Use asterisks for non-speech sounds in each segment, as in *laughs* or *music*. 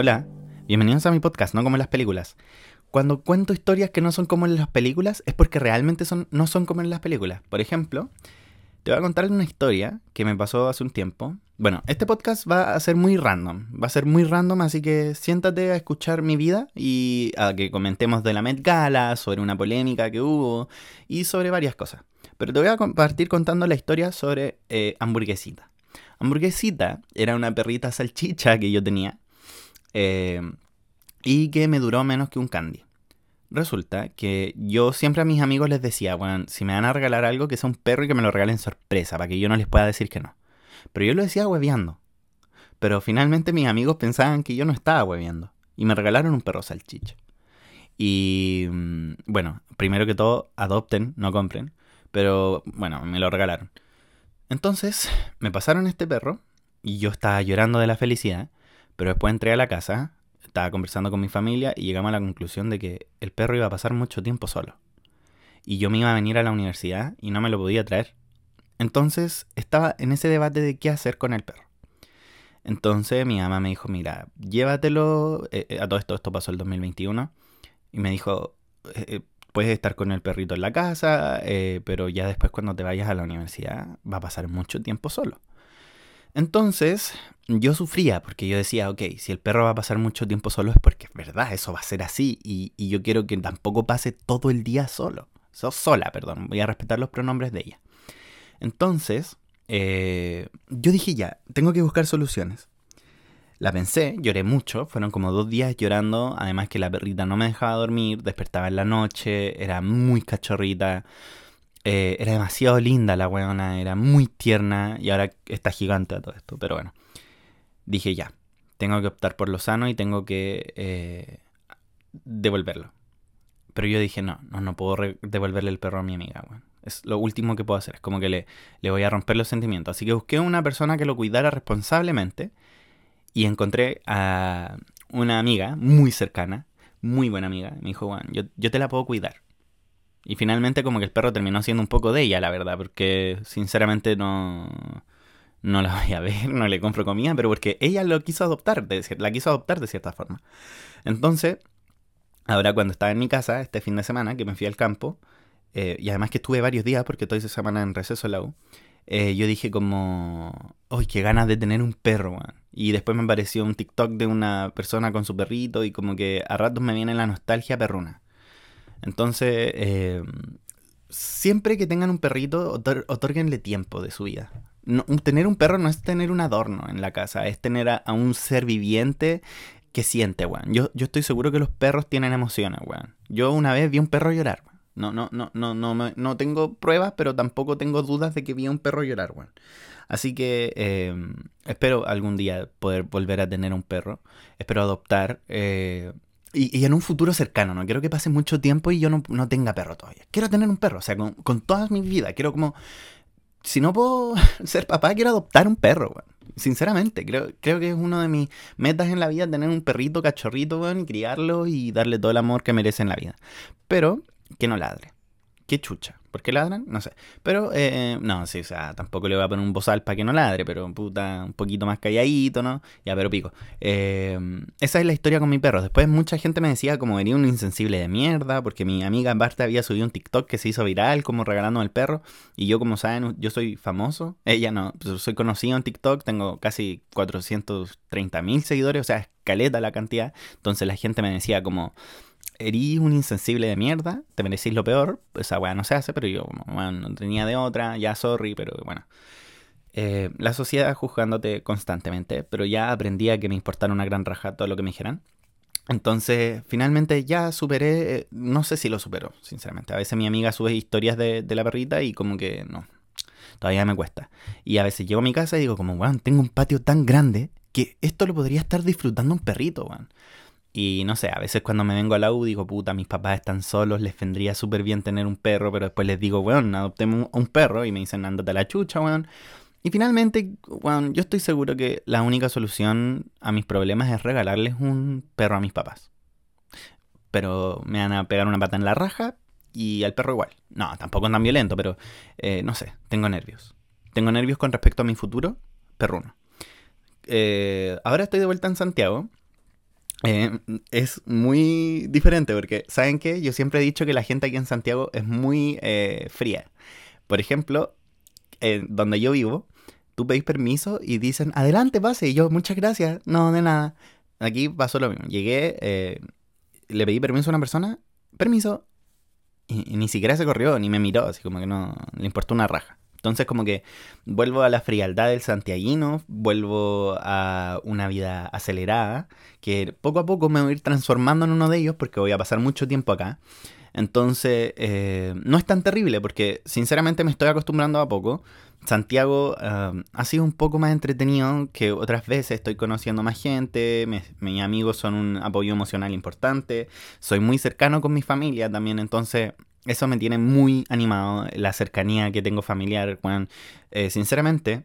Hola, bienvenidos a mi podcast, no como en las películas. Cuando cuento historias que no son como en las películas es porque realmente son, no son como en las películas. Por ejemplo, te voy a contar una historia que me pasó hace un tiempo. Bueno, este podcast va a ser muy random, va a ser muy random, así que siéntate a escuchar mi vida y a que comentemos de la Met Gala, sobre una polémica que hubo y sobre varias cosas. Pero te voy a compartir contando la historia sobre eh, Hamburguesita. Hamburguesita era una perrita salchicha que yo tenía eh, y que me duró menos que un candy. Resulta que yo siempre a mis amigos les decía, bueno, si me van a regalar algo, que sea un perro y que me lo regalen sorpresa, para que yo no les pueda decir que no. Pero yo lo decía hueveando. Pero finalmente mis amigos pensaban que yo no estaba hueveando. Y me regalaron un perro salchicha. Y mm, bueno, primero que todo, adopten, no compren. Pero bueno, me lo regalaron. Entonces, me pasaron este perro y yo estaba llorando de la felicidad. Pero después entré a la casa, estaba conversando con mi familia y llegamos a la conclusión de que el perro iba a pasar mucho tiempo solo. Y yo me iba a venir a la universidad y no me lo podía traer. Entonces estaba en ese debate de qué hacer con el perro. Entonces mi mamá me dijo, mira, llévatelo, eh, eh, a todo esto, esto pasó el 2021, y me dijo, eh, puedes estar con el perrito en la casa, pero ya después cuando te vayas a la universidad va a pasar mucho tiempo solo. Entonces, yo sufría porque yo decía, ok, si el perro va a pasar mucho tiempo solo es porque es verdad, eso va a ser así y, yo quiero que tampoco pase todo el día solo. sola, perdón, voy a respetar los pronombres de ella. Entonces, eh, yo dije ya, tengo que buscar soluciones. La pensé, lloré mucho, fueron como dos días llorando, además que la perrita no me dejaba dormir, despertaba en la noche, era muy cachorrita. Eh, era demasiado linda la weona, era muy tierna y ahora está gigante a todo esto. Pero bueno, dije ya, tengo que optar por lo sano y tengo que eh, devolverlo. Pero yo dije, no, no, no puedo devolverle el perro a mi amiga, Es lo último que puedo hacer, es como que le, le voy a romper los sentimientos. Así que busqué una persona que lo cuidara responsablemente y encontré a una amiga muy cercana, muy buena amiga. Me dijo, bueno, yo, yo te la puedo cuidar y finalmente como que el perro terminó siendo un poco de ella, la verdad, porque sinceramente no, no la *laughs* voy a ver, no le compro comida, pero porque ella lo quiso adoptar, la quiso adoptar de cierta forma. Entonces, ahora cuando estaba en mi casa, este fin de semana, que me fui al campo, eh, y además que estuve varios días, porque toda esa semana en receso en la U, yo dije como, ¡ay, qué ganas de tener un perro! Man. Y después me apareció un TikTok de una persona con su perrito y como que a ratos me viene la nostalgia perruna. Entonces, eh, siempre que tengan un perrito, otorguenle tiempo de su vida. tener un perro no es tener un adorno en la casa, es tener a, un ser viviente que siente, weón. Yo, yo estoy seguro que los perros tienen emociones, weón. Yo una vez vi un perro llorar, No, no, no, no, no, no tengo pruebas, pero tampoco tengo dudas de que vi a un perro llorar, weón. Así que eh, espero algún día poder volver a tener un perro. Espero adoptar. Eh, y, en un futuro cercano, no quiero que pase mucho tiempo y yo no, tenga perro todavía. Quiero tener un perro, o sea, con, con toda mi vida. Quiero como... Si no puedo *laughs* ser papá, quiero adoptar un perro, weón. Sinceramente, creo, creo que es uno de mis metas en la vida tener un perrito cachorrito, weón, y criarlo y darle todo el amor que merece en la vida. Pero que no ladre. Qué chucha. ¿Por qué ladran? No sé. Pero, eh, no, sí, o sea, tampoco le voy a poner un bozal para que no ladre, pero puta, un poquito más calladito, ¿no? Ya, pero pico. Eh, esa es la historia con mi perro. Después mucha gente me decía como venía un insensible de mierda, porque mi amiga Barta había subido un TikTok que se hizo viral, como regalando el perro. Y yo, como saben, yo soy famoso. Ella no, pues soy conocido en TikTok, tengo casi 430 mil seguidores, o sea, escaleta la cantidad. Entonces la gente me decía como erís un insensible de mierda, te merecís lo peor, esa weá no se hace, pero yo, bueno, no tenía de otra, ya sorry, pero bueno. Eh, la sociedad juzgándote constantemente, pero ya aprendí a que me importara una gran raja todo lo que me dijeran. Entonces, finalmente ya superé, eh, no sé si lo superó, sinceramente. A veces mi amiga sube historias de, la perrita y como que no, todavía me cuesta. Y a veces llego a mi casa y digo como, weón, tengo un patio tan grande que esto lo podría estar disfrutando un perrito, weón. Y no sé, a veces cuando me vengo a la U digo, puta, mis papás están solos, les vendría súper bien tener un perro, pero después les digo, weón, adoptemos un perro y me dicen, ándate a la chucha, weón. Y finalmente, weón, yo estoy seguro que la única solución a mis problemas es regalarles un perro a mis papás. Pero me van a pegar una pata en la raja y al perro igual. No, tampoco tan violento, pero eh, no sé, tengo nervios. Tengo nervios con respecto a mi futuro perruno. Eh, ahora estoy de vuelta en Santiago eh, es muy diferente porque, ¿saben qué? Yo siempre he dicho que la gente aquí en Santiago es muy eh, fría. Por ejemplo, donde yo vivo, tú pedís permiso y dicen, adelante, pase. Y yo, muchas gracias. No, de nada. Aquí pasó lo mismo. Llegué, eh, le pedí permiso a una persona, permiso, y, ni siquiera se corrió, ni me miró, así como que no le importó una raja. Entonces como que vuelvo a la frialdad del santiaguino, vuelvo a una vida acelerada, que poco a poco me voy a ir transformando en uno de ellos porque voy a pasar mucho tiempo acá. Entonces, eh, no es tan terrible porque sinceramente me estoy acostumbrando a poco. Santiago eh, ha sido un poco más entretenido que otras veces. Estoy conociendo más gente, mis amigos son un apoyo emocional importante. Soy muy cercano con mi familia también, entonces eso me tiene muy animado. La cercanía que tengo familiar. Bueno, eh, sinceramente,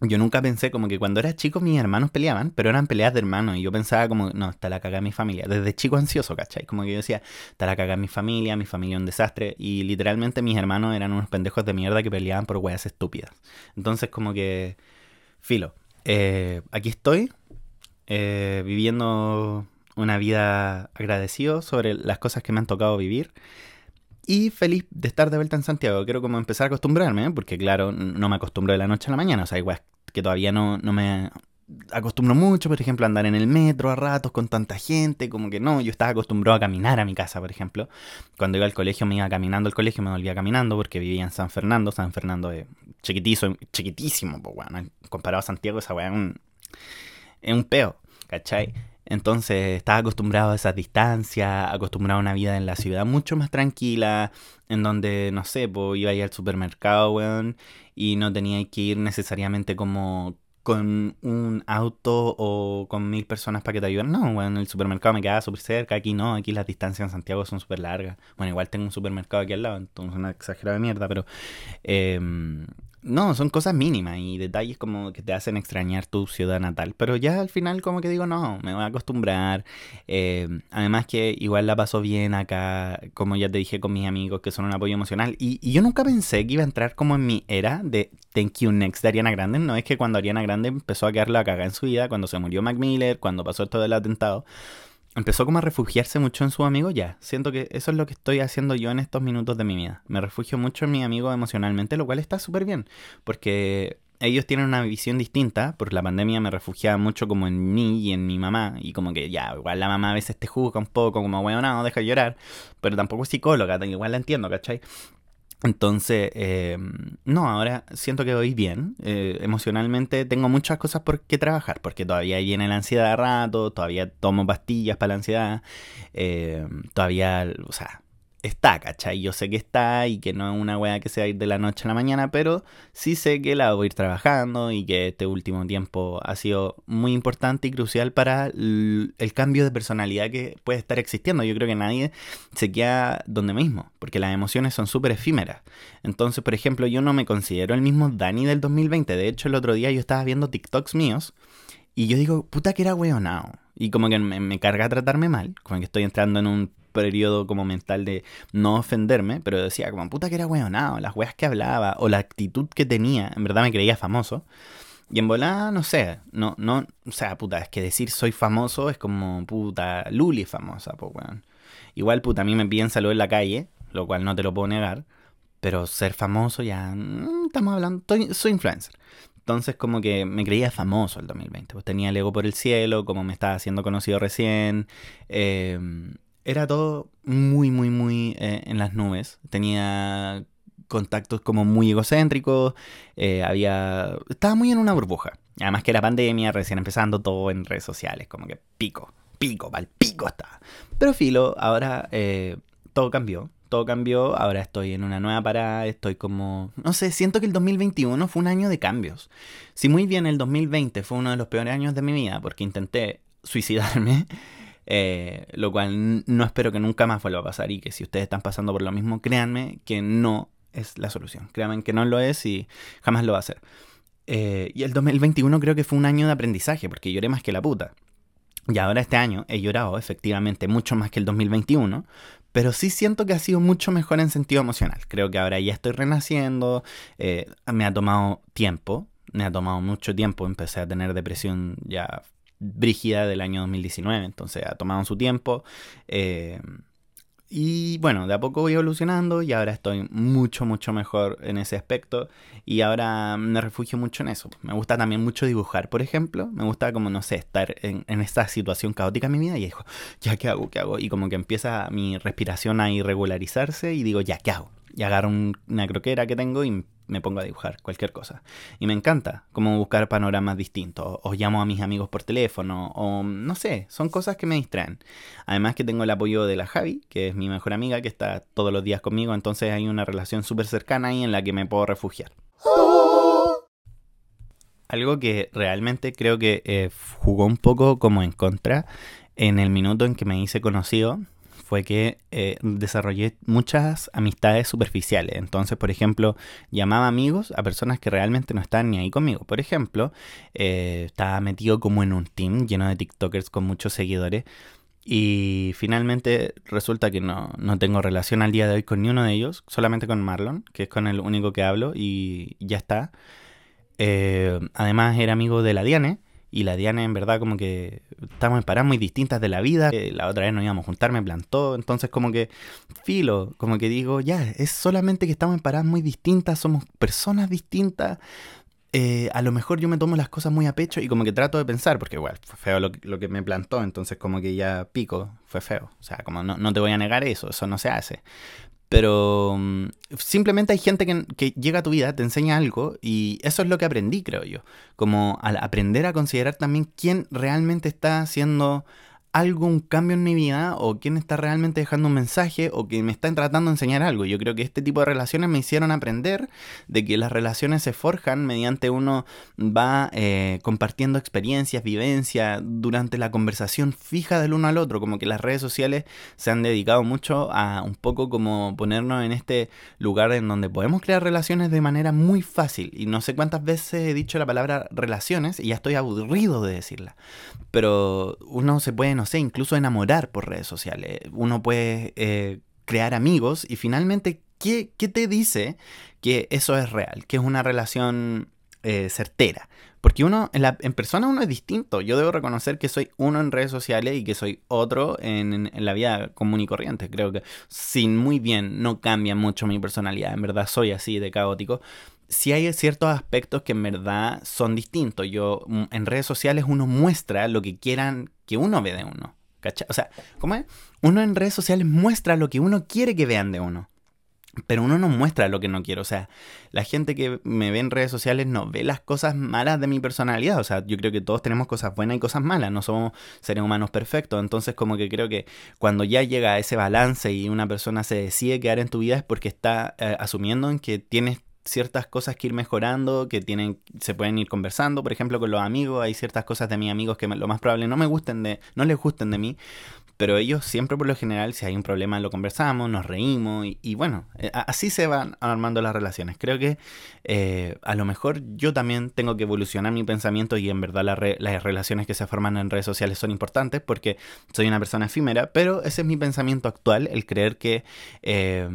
yo nunca pensé como que cuando era chico mis hermanos peleaban, pero eran peleas de hermanos. Y yo pensaba como, no, está la cagada mi familia. Desde chico ansioso, ¿cachai? Como que yo decía, está la cagada mi familia, mi familia un desastre. Y literalmente mis hermanos eran unos pendejos de mierda que peleaban por weas estúpidas. Entonces como que, filo, eh, aquí estoy eh, viviendo una vida agradecido sobre las cosas que me han tocado vivir. Y feliz de estar de vuelta en Santiago. Quiero como empezar a acostumbrarme, ¿eh? porque claro, no me acostumbro de la noche a la mañana. O sea, igual que todavía no, no me acostumbro mucho, por ejemplo, a andar en el metro a ratos con tanta gente, como que no, yo estaba acostumbrado a caminar a mi casa, por ejemplo. Cuando iba al colegio me iba caminando al colegio, me volvía caminando porque vivía en San Fernando. San Fernando es chiquitizo, chiquitísimo, pues bueno, comparado a Santiago, esa weá es un, es un peo, ¿cachai? Entonces estaba acostumbrado a esas distancias, acostumbrado a una vida en la ciudad mucho más tranquila, en donde, no sé, pues iba a ir al supermercado, weón, y no tenía que ir necesariamente como con un auto o con mil personas para que te ayuden. No, weón, el supermercado me quedaba súper cerca, aquí no, aquí las distancias en Santiago son súper largas. Bueno, igual tengo un supermercado aquí al lado, entonces una exagerada mierda, pero... Eh, no, son cosas mínimas y detalles como que te hacen extrañar tu ciudad natal. Pero ya al final como que digo, no, me voy a acostumbrar. Eh, además que igual la paso bien acá, como ya te dije con mis amigos que son un apoyo emocional. Y, yo nunca pensé que iba a entrar como en mi era de Thank You Next de Ariana Grande. No es que cuando Ariana Grande empezó a quedar la cagada en su vida, cuando se murió Mac Miller, cuando pasó esto del atentado empezó como a refugiarse mucho en su amigo, ya. Siento que eso es lo que estoy haciendo yo en estos minutos de mi vida. Me refugio mucho en mi amigo emocionalmente, lo cual está súper bien, porque ellos tienen una visión distinta. Por la pandemia me refugiaba mucho como en mí y en mi mamá. Y como que ya, igual la mamá a veces te juzga un poco como, bueno, no, deja de llorar. Pero tampoco es psicóloga, igual la entiendo, ¿cachai? Entonces, eh, no, ahora siento que voy bien. Eh, emocionalmente tengo muchas cosas por qué trabajar, porque todavía viene la ansiedad a rato, todavía tomo pastillas para la ansiedad, eh, todavía, o sea, está, ¿cachai? Yo sé que está y que no es una weá que se va a ir de la noche a la mañana, pero sí sé que la voy a ir trabajando y que este último tiempo ha sido muy importante y crucial para el, cambio de personalidad que puede estar existiendo. Yo creo que nadie se queda donde mismo, porque las emociones son súper efímeras. Entonces, por ejemplo, yo no me considero el mismo Dani del 2020. De hecho, el otro día yo estaba viendo TikToks míos y yo digo, puta que era weonao. Y como que me, me carga tratarme mal, como que estoy entrando en un periodo como mental de no ofenderme, pero decía como puta que era weonado, las weas que hablaba o la actitud que tenía, en verdad me creía famoso. Y en volada, no sé, no, no, o sea, puta, es que decir soy famoso es como, puta, Luli famosa, pues weón. Igual, puta, a mí me piden salud en la calle, lo cual no te lo puedo negar, pero ser famoso ya, mm, estamos hablando, soy influencer. Entonces como que me creía famoso el 2020, pues tenía el ego por el cielo, como me estaba haciendo conocido recién, eh, era todo muy, muy, muy eh, en las nubes. Tenía contactos como muy egocéntricos, eh, había... Estaba muy en una burbuja. Además que la pandemia, recién empezando todo en redes sociales, como que pico, pico, mal pico está. Pero filo, ahora eh, todo cambió, todo cambió, ahora estoy en una nueva parada, estoy como... No sé, siento que el 2021 fue un año de cambios. Si muy bien el 2020 fue uno de los peores años de mi vida porque intenté suicidarme, eh, lo cual no espero que nunca más vuelva a pasar y que si ustedes están pasando por lo mismo, créanme que no es la solución. Créanme que no lo es y jamás lo va a hacer. Eh, y el 2021 creo que fue un año de aprendizaje porque lloré más que la puta. Y ahora este año he llorado efectivamente mucho más que el 2021, pero sí siento que ha sido mucho mejor en sentido emocional. Creo que ahora ya estoy renaciendo, eh, me ha tomado tiempo, me ha tomado mucho tiempo, empecé a tener depresión ya brígida del año 2019, entonces ha tomado su tiempo. Eh, y bueno, de a poco voy evolucionando y ahora estoy mucho, mucho mejor en ese aspecto. Y ahora me refugio mucho en eso. Me gusta también mucho dibujar, por ejemplo. Me gusta como, no sé, estar en, en esta situación caótica en mi vida y digo, ya, ¿qué hago? ¿Qué hago? Y como que empieza mi respiración a irregularizarse y digo, ya, ¿qué hago? Y agarro una croquera que tengo y me pongo a dibujar cualquier cosa. Y me encanta como buscar panoramas distintos. O llamo a mis amigos por teléfono. O no sé, son cosas que me distraen. Además que tengo el apoyo de la Javi, que es mi mejor amiga, que está todos los días conmigo. Entonces hay una relación súper cercana ahí en la que me puedo refugiar. Algo que realmente creo que eh, jugó un poco como en contra en el minuto en que me hice conocido fue que eh, desarrollé muchas amistades superficiales. Entonces, por ejemplo, llamaba amigos a personas que realmente no estaban ni ahí conmigo. Por ejemplo, eh, estaba metido como en un team lleno de TikTokers con muchos seguidores. Y finalmente resulta que no, no tengo relación al día de hoy con ni uno de ellos, solamente con Marlon, que es con el único que hablo y ya está. Eh, además era amigo de la Diane, y la Diana en verdad como que estamos en paradas muy distintas de la vida. Eh, la otra vez nos íbamos a juntar, me plantó. Entonces como que filo, como que digo, ya, es solamente que estamos en paradas muy distintas, somos personas distintas. Eh, a lo mejor yo me tomo las cosas muy a pecho y como que trato de pensar, porque igual fue feo lo, lo, que me plantó, entonces como que ya pico, fue feo. O sea, como no, no te voy a negar eso, eso no se hace. Pero mm, simplemente hay gente que, llega a tu vida, te enseña algo y eso es lo que aprendí, creo yo. Como al aprender a considerar también quién realmente está haciendo algo, un cambio en mi vida, o quién está realmente dejando un mensaje, o que me están tratando de enseñar algo. Yo creo que este tipo de relaciones me hicieron aprender de que las relaciones se forjan mediante uno va eh, compartiendo experiencias, vivencias, durante la conversación fija del uno al otro, como que las redes sociales se han dedicado mucho a un poco como ponernos en este lugar en donde podemos crear relaciones de manera muy fácil. Y no sé cuántas veces he dicho la palabra relaciones y ya estoy aburrido de decirla. Pero uno se puede no sé, incluso enamorar por redes sociales. Uno puede eh, crear amigos y finalmente, ¿qué, ¿qué, te dice que eso es real? Que es una relación eh, certera. Porque uno, en, en, persona uno es distinto. Yo debo reconocer que soy uno en redes sociales y que soy otro en, en, la vida común y corriente. Creo que sin muy bien no cambia mucho mi personalidad. En verdad soy así de caótico sí hay ciertos aspectos que en verdad son distintos. Yo, mm, en redes sociales uno muestra lo que quieran que uno ve de uno. ¿Cachai? O sea, ¿cómo es? Uno en redes sociales muestra lo que uno quiere que vean de uno. Pero uno no muestra lo que no quiere. O sea, la gente que me ve en redes sociales no ve las cosas malas de mi personalidad. O sea, yo creo que todos tenemos cosas buenas y cosas malas. No somos seres humanos perfectos. Entonces, como que creo que cuando ya llega a ese balance y una persona se decide quedar en tu vida es porque está eh, asumiendo en que tienes ciertas cosas que ir mejorando, que tienen, se pueden ir conversando, por ejemplo, con los amigos, hay ciertas cosas de mis amigos que lo más probable no me gusten de, no les gusten de mí, pero ellos siempre por lo general, si hay un problema, lo conversamos, nos reímos y, bueno, eh, así se van armando las relaciones. Creo que eh, a lo mejor yo también tengo que evolucionar mi pensamiento y en verdad las relaciones que se forman en redes sociales son importantes porque soy una persona efímera, pero ese es mi pensamiento actual, el creer que... Eh,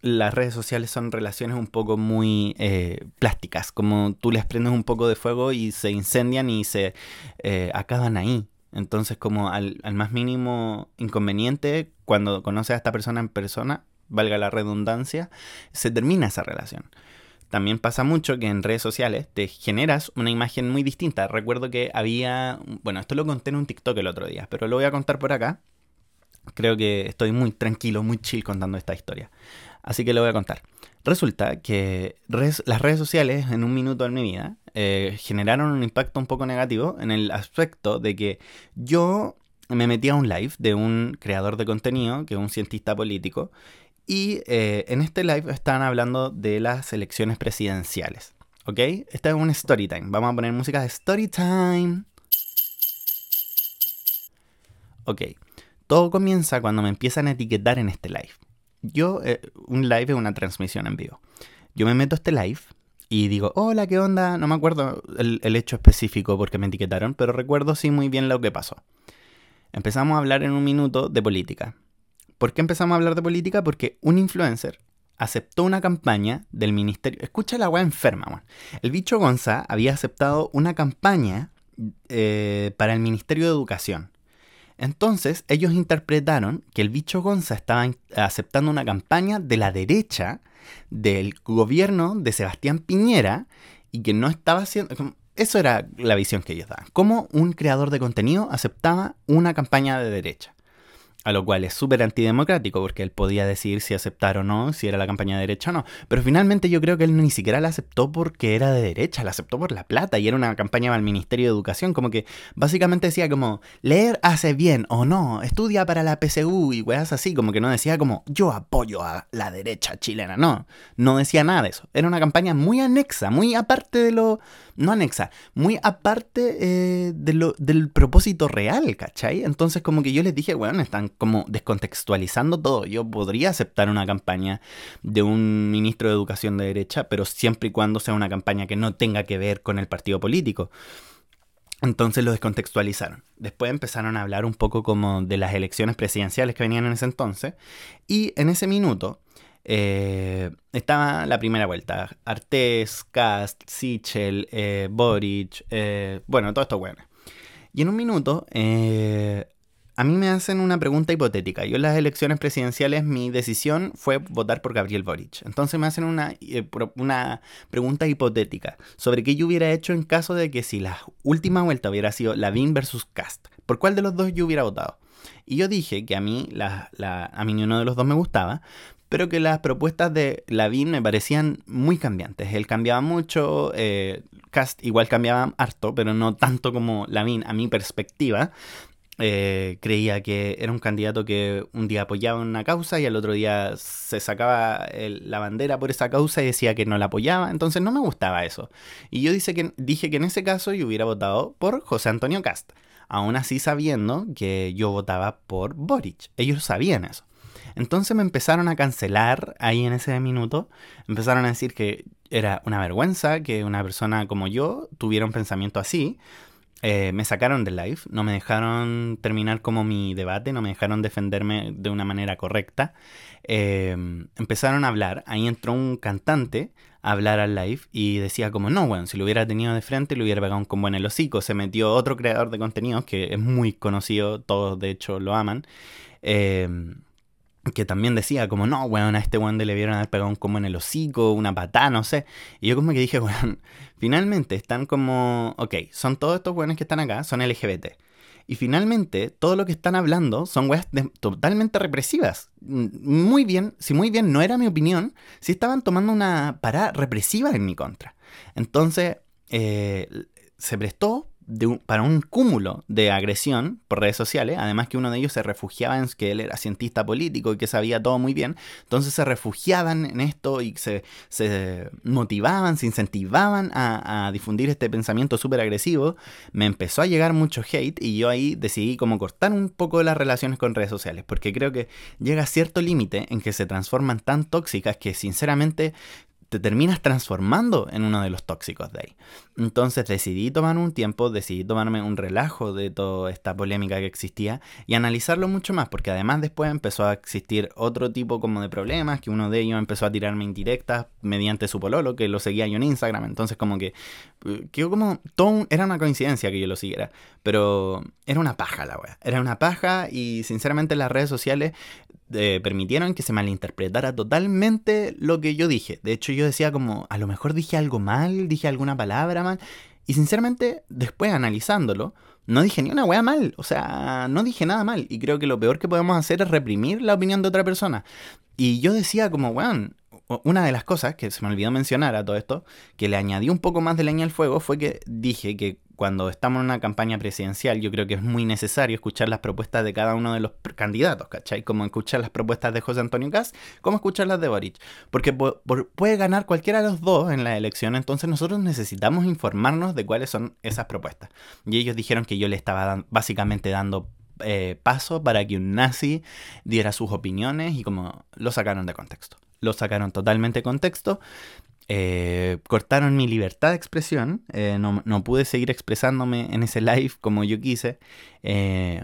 las redes sociales son relaciones un poco muy eh, plásticas, como tú les prendes un poco de fuego y se incendian y se eh, acaban ahí. Entonces, como al, al, más mínimo inconveniente, cuando conoces a esta persona en persona, valga la redundancia, se termina esa relación. También pasa mucho que en redes sociales te generas una imagen muy distinta. Recuerdo que había, bueno, esto lo conté en un TikTok el otro día, pero lo voy a contar por acá. Creo que estoy muy tranquilo, muy chill contando esta historia. Así que lo voy a contar. Resulta que las redes sociales en un minuto de mi vida eh, generaron un impacto un poco negativo en el aspecto de que yo me metí a un live de un creador de contenido, que es un cientista político, y eh, en este live están hablando de las elecciones presidenciales. ¿Ok? Esta es un story time. Vamos a poner música de story time. Ok. Todo comienza cuando me empiezan a etiquetar en este live yo, eh, un live es una transmisión en vivo. Yo me meto a este live y digo, hola, ¿qué onda? No me acuerdo el, hecho específico porque me etiquetaron, pero recuerdo sí muy bien lo que pasó. Empezamos a hablar en un minuto de política. ¿Por qué empezamos a hablar de política? Porque un influencer aceptó una campaña del ministerio. Escucha la weá enferma, man. El bicho Gonza había aceptado una campaña eh, para el Ministerio de Educación. Entonces, ellos interpretaron que el bicho Gonza estaba aceptando una campaña de la derecha del gobierno de Sebastián Piñera y que no estaba haciendo... Eso era la visión que ellos daban. Cómo un creador de contenido aceptaba una campaña de derecha a lo cual es súper antidemocrático porque él podía decidir si aceptar o no, si era la campaña de derecha o no. Pero finalmente yo creo que él ni siquiera la aceptó porque era de derecha, la aceptó por la plata y era una campaña el Ministerio de Educación, como que básicamente decía como leer hace bien o no, estudia para la PSU y weas así, como que no decía como yo apoyo a la derecha chilena, no, no decía nada de eso. Era una campaña muy anexa, muy aparte de lo no anexa, muy aparte eh, de lo, del propósito real, ¿cachai? Entonces como que yo les dije, bueno, están como descontextualizando todo. Yo podría aceptar una campaña de un ministro de educación de derecha, pero siempre y cuando sea una campaña que no tenga que ver con el partido político. Entonces lo descontextualizaron. Después empezaron a hablar un poco como de las elecciones presidenciales que venían en ese entonces. Y en ese minuto eh, estaba la primera vuelta. Artés, Cast, Sichel, eh, Boric, eh, bueno, todo esto bueno. Y en un minuto, a mí me hacen una pregunta hipotética. Yo en las elecciones presidenciales mi decisión fue votar por Gabriel Boric. Entonces me hacen una, una pregunta hipotética sobre qué yo hubiera hecho en caso de que si la última vuelta hubiera sido Lavín versus Cast. ¿Por cuál de los dos yo hubiera votado? Y yo dije que a mí, la, a mí ni uno de los dos me gustaba, pero que las propuestas de Lavín me parecían muy cambiantes. Él cambiaba mucho, eh, Cast igual cambiaba harto, pero no tanto como Lavín a mi perspectiva. Eh, creía que era un candidato que un día apoyaba una causa y al otro día se sacaba la bandera por esa causa y decía que no la apoyaba, entonces no me gustaba eso. Y yo que, dije que en ese caso yo hubiera votado por José Antonio Cast, aún así sabiendo que yo votaba por Boric. Ellos sabían eso. Entonces me empezaron a cancelar ahí en ese minuto. Empezaron a decir que era una vergüenza que una persona como yo tuviera un pensamiento así. Eh, me sacaron del live, no me dejaron terminar como mi debate, no me dejaron defenderme de una manera correcta. Em, empezaron a hablar, ahí entró un cantante a hablar al live y decía como, no, bueno, si lo hubiera tenido de frente, lo hubiera pegado un combo en el hocico. Se metió otro creador de contenidos que es muy conocido, todos de hecho lo aman. Eh, que también decía como, no, weón, a este weón le vieron haber pegado un como en el hocico, una patada, no sé. Y yo como que dije, *laughs* weón, finalmente están como, ok, son todos estos weones que están acá, son LGBT. Y finalmente, todo lo que están hablando son weas totalmente represivas. Muy bien, si muy bien no era mi opinión, si estaban tomando una parada represiva en mi contra. Entonces, eh, se prestó para un cúmulo de agresión por redes sociales, además que uno de ellos se refugiaba en que él era cientista político y que sabía todo muy bien, entonces se refugiaban en esto y se, se motivaban, se incentivaban a, difundir este pensamiento súper agresivo, me empezó a llegar mucho hate y yo ahí decidí como cortar un poco las relaciones con redes sociales, porque creo que llega a cierto límite en que se transforman tan tóxicas que sinceramente te terminas transformando en uno de los tóxicos de ahí. Entonces decidí tomar un tiempo, decidí tomarme un relajo de toda esta polémica que existía y analizarlo mucho más, porque además después empezó a existir otro tipo como de problemas, que uno de ellos empezó a tirarme indirectas mediante su pololo, que lo seguía yo en Instagram, entonces como que quedó como, era una coincidencia que yo lo siguiera, pero era una paja la wea, era una paja y sinceramente las redes sociales eh, permitieron que se malinterpretara totalmente lo que yo dije. De hecho, yo decía como, a lo mejor dije algo mal, dije alguna palabra mal. Y sinceramente, después analizándolo, no dije ni una wea mal. O sea, no dije nada mal. Y creo que lo peor que podemos hacer es reprimir la opinión de otra persona. Y yo decía como, weón, una de las cosas que se me olvidó mencionar a todo esto, que le añadí un poco más de leña al fuego, fue que dije que cuando estamos en una campaña presidencial, yo creo que es muy necesario escuchar las propuestas de cada uno de los candidatos, ¿cachai? Como escuchar las propuestas de José Antonio Caz, como escuchar las de Boric. Porque puede ganar cualquiera de los dos en la elección, entonces nosotros necesitamos informarnos de cuáles son esas propuestas. Y ellos dijeron que yo le estaba básicamente dando eh, paso para que un nazi diera sus opiniones y como lo sacaron de contexto. Lo sacaron totalmente de contexto eh, cortaron mi libertad de expresión, eh, no, pude seguir expresándome en ese live como yo quise, eh,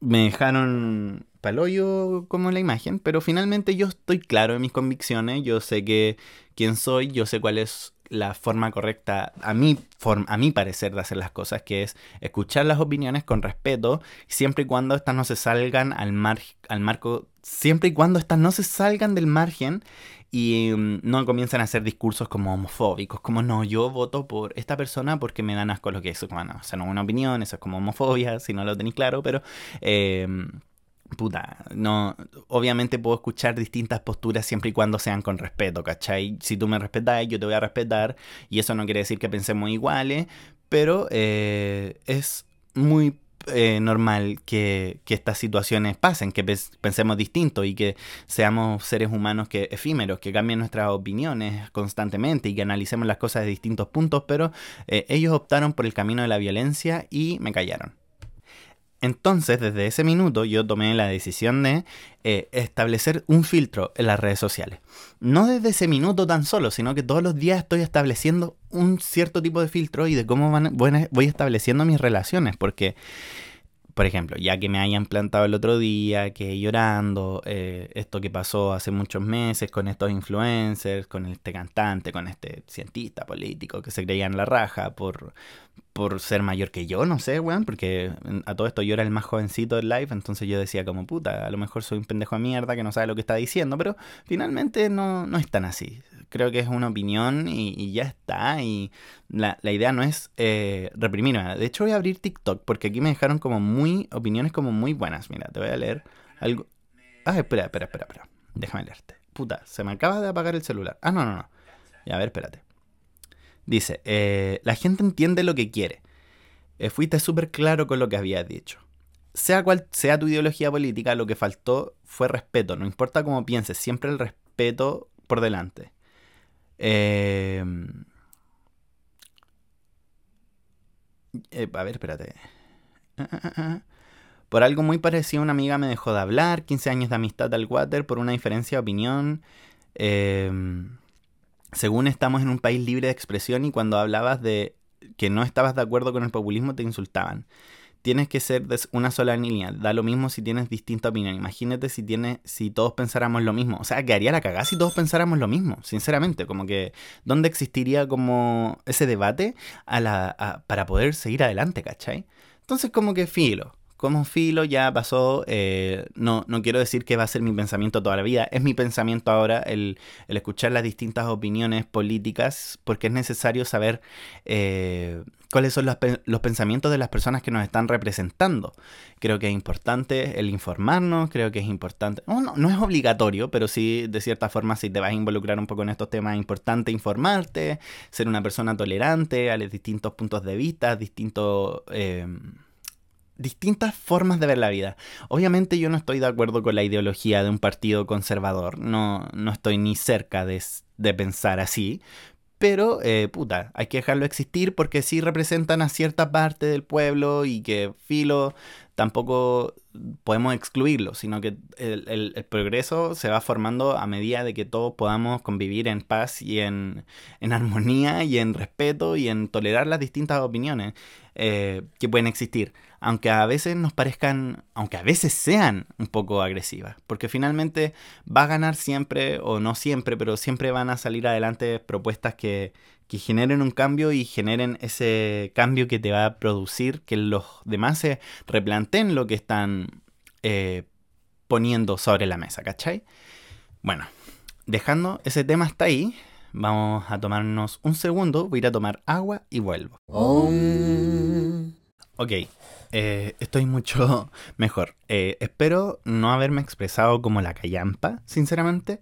me dejaron paloyo como la imagen, pero finalmente yo estoy claro en mis convicciones, yo sé que quién soy, yo sé cuál es la forma correcta, a mi forma, a mi parecer, de hacer las cosas, que es escuchar las opiniones con respeto, siempre y cuando estas no se salgan al, mar, al marco, siempre y cuando estas no se salgan del margen y mm, no comienzan a hacer discursos como homofóbicos, como no, yo voto por esta persona porque me dan asco lo que es, bueno, o sea, no es una opinión, eso es como homofobia, si no lo tenéis claro, pero... Eh, puta, no, obviamente puedo escuchar distintas posturas siempre y cuando sean con respeto, ¿cachai? Si tú me respetas, yo te voy a respetar, y eso no quiere decir que pensemos iguales, pero eh, es muy eh, normal que, que, estas situaciones pasen, que pensemos distinto y que seamos seres humanos que efímeros, que cambien nuestras opiniones constantemente y que analicemos las cosas de distintos puntos, pero eh, ellos optaron por el camino de la violencia y me callaron. Entonces, desde ese minuto yo tomé la decisión de eh, establecer un filtro en las redes sociales. No desde ese minuto tan solo, sino que todos los días estoy estableciendo un cierto tipo de filtro y de cómo van, voy estableciendo mis relaciones, porque por ejemplo, ya que me hayan plantado el otro día, que llorando, eh, esto que pasó hace muchos meses con estos influencers, con este cantante, con este cientista político que se creía en la raja por, por ser mayor que yo, no sé, weón, porque a todo esto yo era el más jovencito del live, entonces yo decía como puta, a lo mejor soy un pendejo de mierda que no sabe lo que está diciendo, pero finalmente no, no es tan así creo que es una opinión y, ya está. Y la, idea no es eh, reprimirme. De hecho, voy a abrir TikTok porque aquí me dejaron como muy opiniones como muy buenas. Mira, te voy a leer algo. Ah, espera, espera, espera, espera. Déjame leerte. Puta, se me acaba de apagar el celular. Ah, no, no, no. Ya, a ver, espérate. Dice, eh, la gente entiende lo que quiere. Eh, fuiste súper claro con lo que habías dicho. Sea cual sea tu ideología política, lo que faltó fue respeto. No importa cómo pienses, siempre el respeto por delante. Em, eh, a ver, espérate. Ah, ah, ah, por algo muy parecido, una amiga me dejó de hablar. 15 años de amistad al water por una diferencia de opinión. Em, según estamos en un país libre de expresión y cuando hablabas de que no estabas de acuerdo con el populismo te insultaban tienes que ser de una sola línea. Da lo mismo si tienes distinta opinión. Imagínate si tiene, si todos pensáramos lo mismo. O sea, que haría la cagada si todos pensáramos lo mismo, sinceramente. Como que, ¿dónde existiría como ese debate para poder seguir adelante, ¿cachai? Entonces, como que filo como filo ya pasó, eh, no, no quiero decir que va a ser mi pensamiento toda la vida, es mi pensamiento ahora el, escuchar las distintas opiniones políticas, porque es necesario saber eh, cuáles son los, los, pensamientos de las personas que nos están representando. Creo que es importante el informarnos, creo que es importante, no, no, es obligatorio, pero sí, de cierta forma, si te vas a involucrar un poco en estos temas, es importante informarte, ser una persona tolerante a los distintos puntos de vista, distintos... Eh, distintas formas de ver la vida. Obviamente yo no estoy de acuerdo con la ideología de un partido conservador, no, no estoy ni cerca de, de pensar así, pero eh, puta, hay que dejarlo existir porque sí representan a cierta parte del pueblo y que filo tampoco podemos excluirlo, sino que el, el, progreso se va formando a medida de que todos podamos convivir en paz y en, en armonía y en respeto y en tolerar las distintas opiniones eh, que pueden existir aunque a veces nos parezcan, aunque a veces sean un poco agresivas, porque finalmente va a ganar siempre, o no siempre, pero siempre van a salir adelante propuestas que, que generen un cambio y generen ese cambio que te va a producir que los demás se replanteen lo que están eh, poniendo sobre la mesa, ¿cachai? Bueno, dejando ese tema hasta ahí, vamos a tomarnos un segundo, voy a ir a tomar agua y vuelvo. Ok, eh, estoy mucho *laughs* mejor. Eh, espero no haberme expresado como la callampa, sinceramente.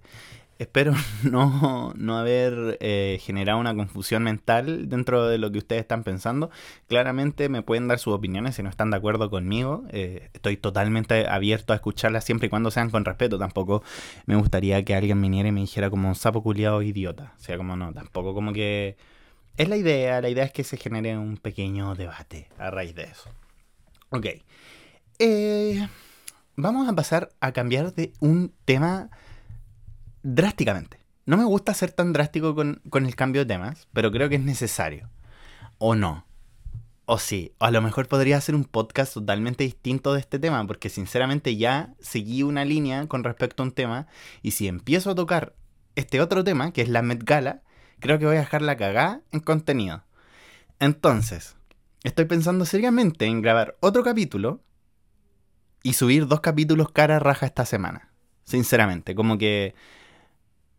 Espero *laughs* no, no haber eh, generado una confusión mental dentro de lo que ustedes están pensando. Claramente me pueden dar sus opiniones si no están de acuerdo conmigo. estoy totalmente abierto a escucharlas siempre y cuando sean con respeto. Tampoco me gustaría que alguien viniera y me dijera como un sapo culiado idiota. O sea, como no, tampoco como que... Es la idea, la idea es que se genere un pequeño debate a raíz de eso. Ok. Eh, vamos a pasar a cambiar de un tema drásticamente. No me gusta ser tan drástico con, el cambio de temas, pero creo que es necesario. O no. O sí. O a lo mejor podría hacer un podcast totalmente distinto de este tema, porque sinceramente ya seguí una línea con respecto a un tema, y si empiezo a tocar este otro tema, que es la Met Gala, creo que voy a dejar la cagada en contenido. Entonces, estoy pensando seriamente en grabar otro capítulo y subir dos capítulos cara raja esta semana. Sinceramente, como que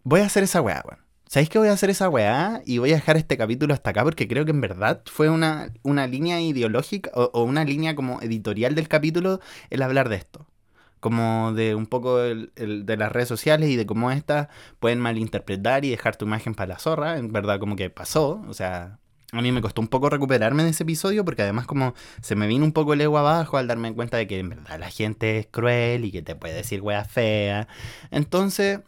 voy a hacer esa weá, weón. ¿Sabéis que voy a hacer esa weá? Y voy a dejar este capítulo hasta acá porque creo que en verdad fue una, una línea ideológica o, una línea como editorial del capítulo el hablar de esto. Como de un poco de las redes sociales y de cómo estas pueden malinterpretar y dejar tu imagen para la zorra. En verdad como que pasó. O sea, a mí me costó un poco recuperarme de ese episodio porque además como se me vino un poco el ego abajo al darme cuenta de que en verdad la gente es cruel y que te puede decir wea fea. Entonces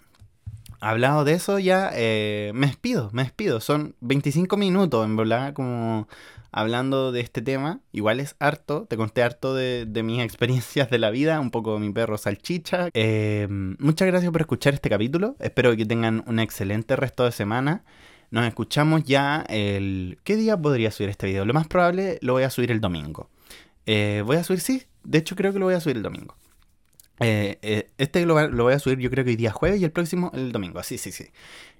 hablado de eso ya, eh, me despido, me despido. Son 25 minutos, en verdad, como hablando de este tema. Igual es harto, te conté harto de, mis *laughs* experiencias de la vida, un poco de mi perro salchicha. Eh, muchas gracias por escuchar este capítulo. Espero que tengan un excelente resto de semana. Nos escuchamos ya el... ¿Qué día podría subir este video? Lo más probable lo voy a subir el domingo. Eh, voy a subir, sí, de hecho creo que lo voy a subir el domingo. Eh, eh, este lo, voy a subir yo creo que hoy día jueves y el próximo el domingo. Sí, sí, sí.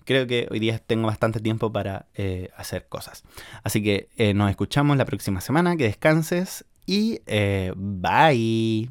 Creo que hoy día tengo bastante tiempo para eh, hacer cosas. Así que nos escuchamos la próxima semana. Que descanses y bye.